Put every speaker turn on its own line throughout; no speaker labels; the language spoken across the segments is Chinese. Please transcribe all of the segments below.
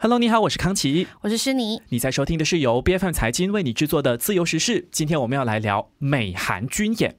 Hello，你好，我是康琪，
我是诗妮。
你在收听的是由 B F M 财经为你制作的自由时事。今天我们要来聊美韩军演。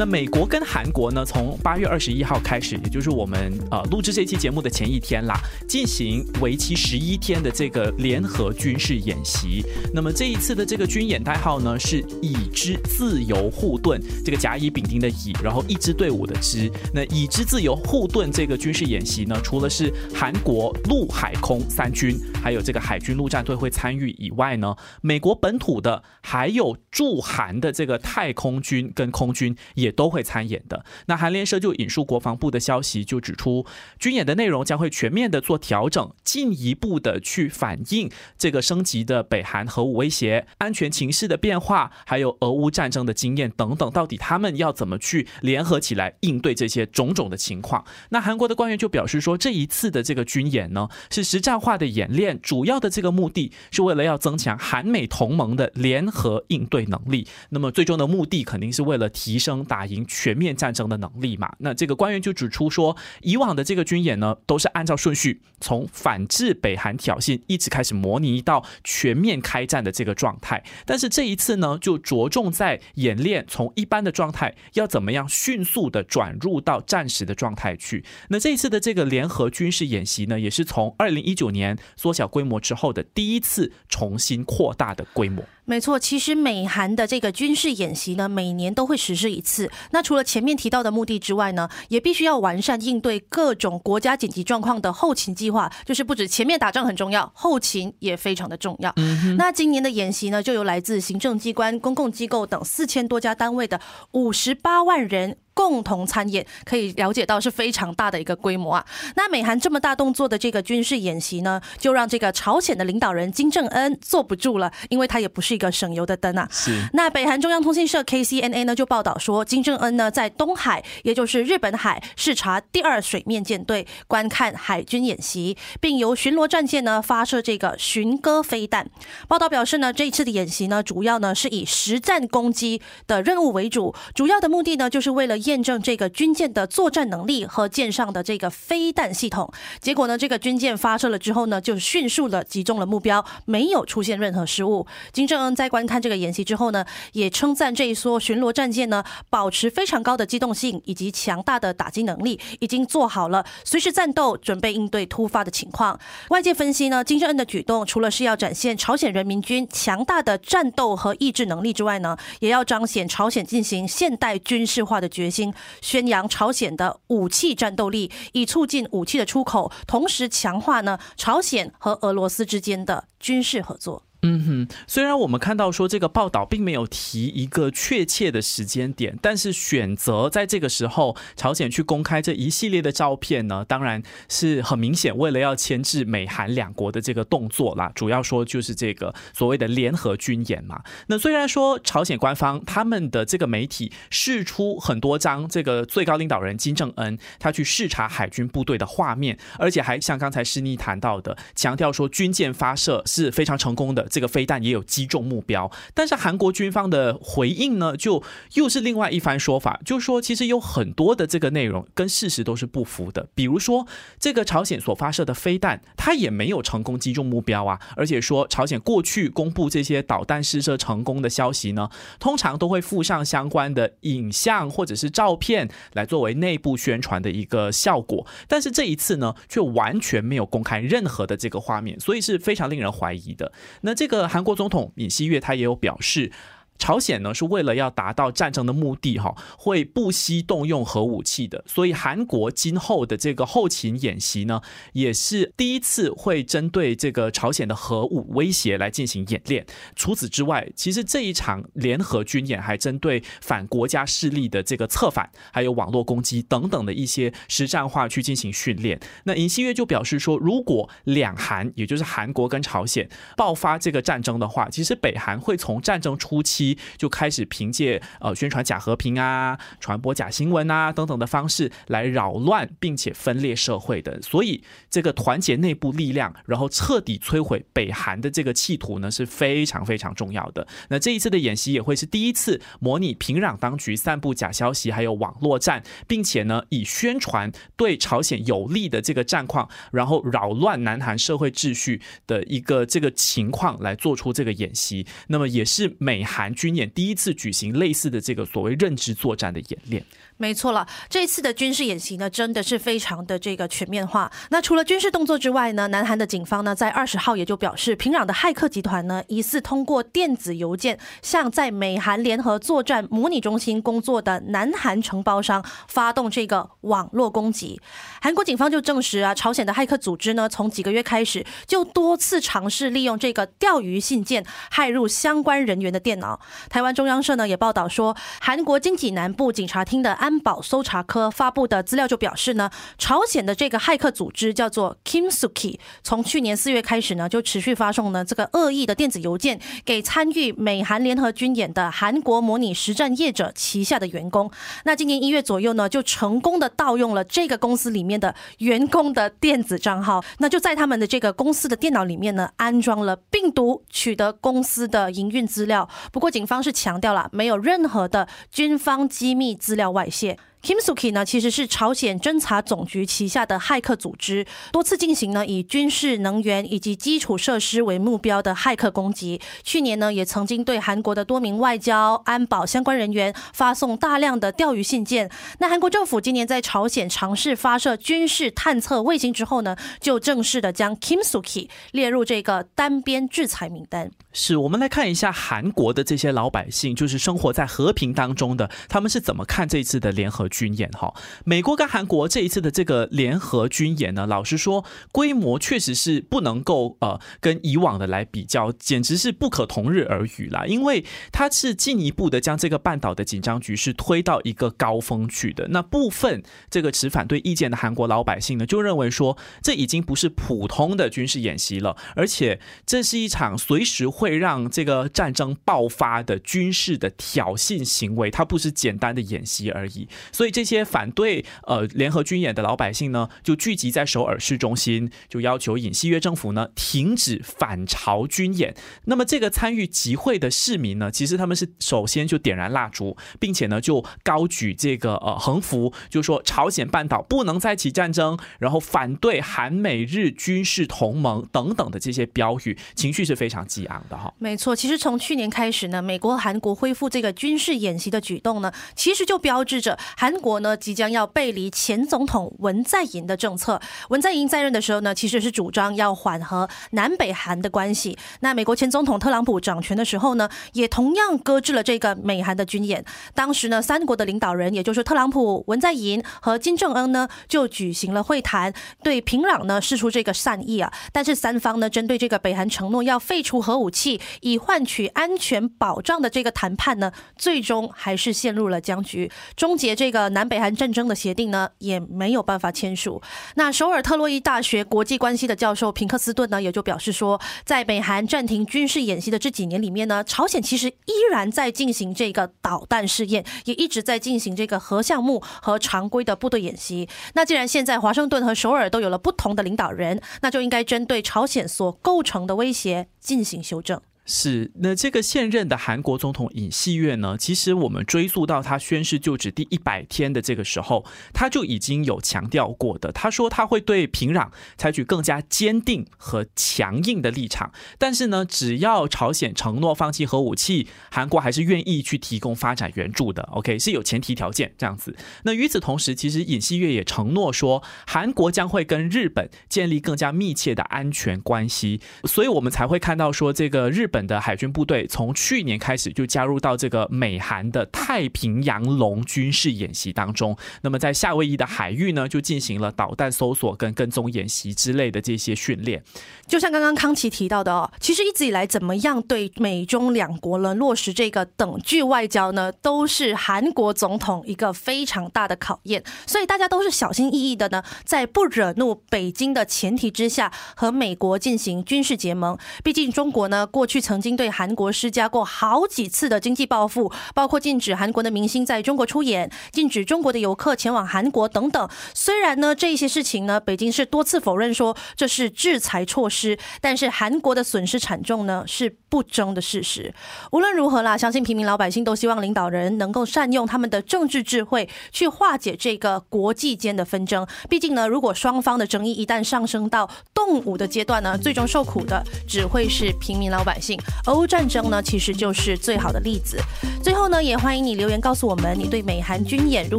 那美国跟韩国呢，从八月二十一号开始，也就是我们呃录制这期节目的前一天啦，进行为期十一天的这个联合军事演习。那么这一次的这个军演代号呢是已知自由护盾，这个甲乙丙丁的乙，然后一支队伍的支。那已知自由护盾这个军事演习呢，除了是韩国陆海空三军，还有这个海军陆战队会参与以外呢，美国本土的还有驻韩的这个太空军跟空军也。都会参演的。那韩联社就引述国防部的消息，就指出军演的内容将会全面的做调整，进一步的去反映这个升级的北韩核武威胁、安全情势的变化，还有俄乌战争的经验等等。到底他们要怎么去联合起来应对这些种种的情况？那韩国的官员就表示说，这一次的这个军演呢，是实战化的演练，主要的这个目的是为了要增强韩美同盟的联合应对能力。那么最终的目的肯定是为了提升打。打赢全面战争的能力嘛？那这个官员就指出说，以往的这个军演呢，都是按照顺序，从反制北韩挑衅一直开始模拟到全面开战的这个状态。但是这一次呢，就着重在演练从一般的状态要怎么样迅速的转入到战时的状态去。那这一次的这个联合军事演习呢，也是从二零一九年缩小规模之后的第一次重新扩大的规模。
没错，其实美韩的这个军事演习呢，每年都会实施一次。那除了前面提到的目的之外呢，也必须要完善应对各种国家紧急状况的后勤计划。就是不止前面打仗很重要，后勤也非常的重要。那今年的演习呢，就由来自行政机关、公共机构等四千多家单位的五十八万人。共同参演，可以了解到是非常大的一个规模啊。那美韩这么大动作的这个军事演习呢，就让这个朝鲜的领导人金正恩坐不住了，因为他也不是一个省油的灯啊。
是。
那北韩中央通讯社 KCNA 呢就报道说，金正恩呢在东海，也就是日本海视察第二水面舰队，观看海军演习，并由巡逻战舰呢发射这个巡歌飞弹。报道表示呢，这一次的演习呢，主要呢是以实战攻击的任务为主，主要的目的呢就是为了。验证这个军舰的作战能力和舰上的这个飞弹系统，结果呢，这个军舰发射了之后呢，就迅速的击中了目标，没有出现任何失误。金正恩在观看这个演习之后呢，也称赞这一艘巡逻战舰呢，保持非常高的机动性以及强大的打击能力，已经做好了随时战斗，准备应对突发的情况。外界分析呢，金正恩的举动除了是要展现朝鲜人民军强大的战斗和意志能力之外呢，也要彰显朝鲜进行现代军事化的决心。宣扬朝鲜的武器战斗力，以促进武器的出口，同时强化呢朝鲜和俄罗斯之间的军事合作。
嗯哼，虽然我们看到说这个报道并没有提一个确切的时间点，但是选择在这个时候朝鲜去公开这一系列的照片呢，当然是很明显为了要牵制美韩两国的这个动作啦。主要说就是这个所谓的联合军演嘛。那虽然说朝鲜官方他们的这个媒体释出很多张这个最高领导人金正恩他去视察海军部队的画面，而且还像刚才施妮谈到的，强调说军舰发射是非常成功的。这个飞弹也有击中目标，但是韩国军方的回应呢，就又是另外一番说法，就是说其实有很多的这个内容跟事实都是不符的。比如说，这个朝鲜所发射的飞弹，它也没有成功击中目标啊，而且说朝鲜过去公布这些导弹试射成功的消息呢，通常都会附上相关的影像或者是照片来作为内部宣传的一个效果，但是这一次呢，却完全没有公开任何的这个画面，所以是非常令人怀疑的。那这个韩国总统尹锡悦他也有表示。朝鲜呢是为了要达到战争的目的，哈，会不惜动用核武器的。所以韩国今后的这个后勤演习呢，也是第一次会针对这个朝鲜的核武威胁来进行演练。除此之外，其实这一场联合军演还针对反国家势力的这个策反，还有网络攻击等等的一些实战化去进行训练。那尹锡悦就表示说，如果两韩，也就是韩国跟朝鲜爆发这个战争的话，其实北韩会从战争初期。就开始凭借呃宣传假和平啊、传播假新闻啊等等的方式来扰乱并且分裂社会的。所以这个团结内部力量，然后彻底摧毁北韩的这个企图呢是非常非常重要的。那这一次的演习也会是第一次模拟平壤当局散布假消息还有网络战，并且呢以宣传对朝鲜有利的这个战况，然后扰乱南韩社会秩序的一个这个情况来做出这个演习。那么也是美韩军演第一次举行类似的这个所谓认知作战的演练。
没错了，这次的军事演习呢，真的是非常的这个全面化。那除了军事动作之外呢，南韩的警方呢，在二十号也就表示，平壤的骇客集团呢，疑似通过电子邮件向在美韩联合作战模拟中心工作的南韩承包商发动这个网络攻击。韩国警方就证实啊，朝鲜的骇客组织呢，从几个月开始就多次尝试利用这个钓鱼信件骇入相关人员的电脑。台湾中央社呢也报道说，韩国经济南部警察厅的安保搜查科发布的资料就表示呢，朝鲜的这个骇客组织叫做 Kimsuki，从去年四月开始呢，就持续发送呢这个恶意的电子邮件给参与美韩联合军演的韩国模拟实战业者旗下的员工。那今年一月左右呢，就成功的盗用了这个公司里面的员工的电子账号，那就在他们的这个公司的电脑里面呢，安装了病毒，取得公司的营运资料。不过警方是强调了，没有任何的军方机密资料外泄。Kimsuki 呢，其实是朝鲜侦察总局旗下的骇客组织，多次进行呢以军事、能源以及基础设施为目标的骇客攻击。去年呢，也曾经对韩国的多名外交、安保相关人员发送大量的钓鱼信件。那韩国政府今年在朝鲜尝试发射军事探测卫星之后呢，就正式的将 Kimsuki 列入这个单边制裁名单。
是我们来看一下韩国的这些老百姓，就是生活在和平当中的，他们是怎么看这次的联合军演？哈，美国跟韩国这一次的这个联合军演呢，老实说，规模确实是不能够呃跟以往的来比较，简直是不可同日而语啦。因为它是进一步的将这个半岛的紧张局势推到一个高峰去的。那部分这个持反对意见的韩国老百姓呢，就认为说，这已经不是普通的军事演习了，而且这是一场随时。会让这个战争爆发的军事的挑衅行为，它不是简单的演习而已。所以这些反对呃联合军演的老百姓呢，就聚集在首尔市中心，就要求尹锡悦政府呢停止反朝军演。那么这个参与集会的市民呢，其实他们是首先就点燃蜡烛，并且呢就高举这个呃横幅，就说朝鲜半岛不能再起战争，然后反对韩美日军事同盟等等的这些标语，情绪是非常激昂的哈。
没错，其实从去年开始呢，美国、韩国恢复这个军事演习的举动呢，其实就标志着韩韩国呢即将要背离前总统文在寅的政策。文在寅在任的时候呢，其实是主张要缓和南北韩的关系。那美国前总统特朗普掌权的时候呢，也同样搁置了这个美韩的军演。当时呢，三国的领导人，也就是特朗普、文在寅和金正恩呢，就举行了会谈，对平壤呢示出这个善意啊。但是三方呢，针对这个北韩承诺要废除核武器。以换取安全保障的这个谈判呢，最终还是陷入了僵局。终结这个南北韩战争的协定呢，也没有办法签署。那首尔特洛伊大学国际关系的教授平克斯顿呢，也就表示说，在北韩暂停军事演习的这几年里面呢，朝鲜其实依然在进行这个导弹试验，也一直在进行这个核项目和常规的部队演习。那既然现在华盛顿和首尔都有了不同的领导人，那就应该针对朝鲜所构成的威胁进行修正。
是，那这个现任的韩国总统尹锡悦呢？其实我们追溯到他宣誓就职第一百天的这个时候，他就已经有强调过的。他说他会对平壤采取更加坚定和强硬的立场，但是呢，只要朝鲜承诺放弃核武器，韩国还是愿意去提供发展援助的。OK，是有前提条件这样子。那与此同时，其实尹锡悦也承诺说，韩国将会跟日本建立更加密切的安全关系，所以我们才会看到说这个日本。的海军部队从去年开始就加入到这个美韩的太平洋龙军事演习当中。那么在夏威夷的海域呢，就进行了导弹搜索跟跟踪演习之类的这些训练。
就像刚刚康琪提到的哦，其实一直以来怎么样对美中两国呢落实这个等距外交呢，都是韩国总统一个非常大的考验。所以大家都是小心翼翼的呢，在不惹怒北京的前提之下，和美国进行军事结盟。毕竟中国呢过去。曾曾经对韩国施加过好几次的经济报复，包括禁止韩国的明星在中国出演，禁止中国的游客前往韩国等等。虽然呢，这些事情呢，北京是多次否认说这是制裁措施，但是韩国的损失惨重呢，是不争的事实。无论如何啦，相信平民老百姓都希望领导人能够善用他们的政治智慧去化解这个国际间的纷争。毕竟呢，如果双方的争议一旦上升到动武的阶段呢，最终受苦的只会是平民老百姓。俄乌战争呢，其实就是最好的例子。最后呢，也欢迎你留言告诉我们你对美韩军演如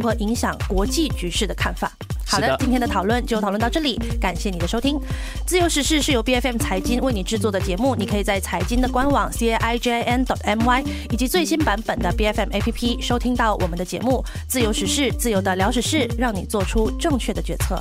何影响国际局势的看法。好的，今天的讨论就讨论到这里，感谢你的收听。自由时事是由 B F M 财经为你制作的节目，你可以在财经的官网 c a i j i n dot m y 以及最新版本的 B F M A P P 收听到我们的节目。自由时事，自由的聊时事，让你做出正确的决策。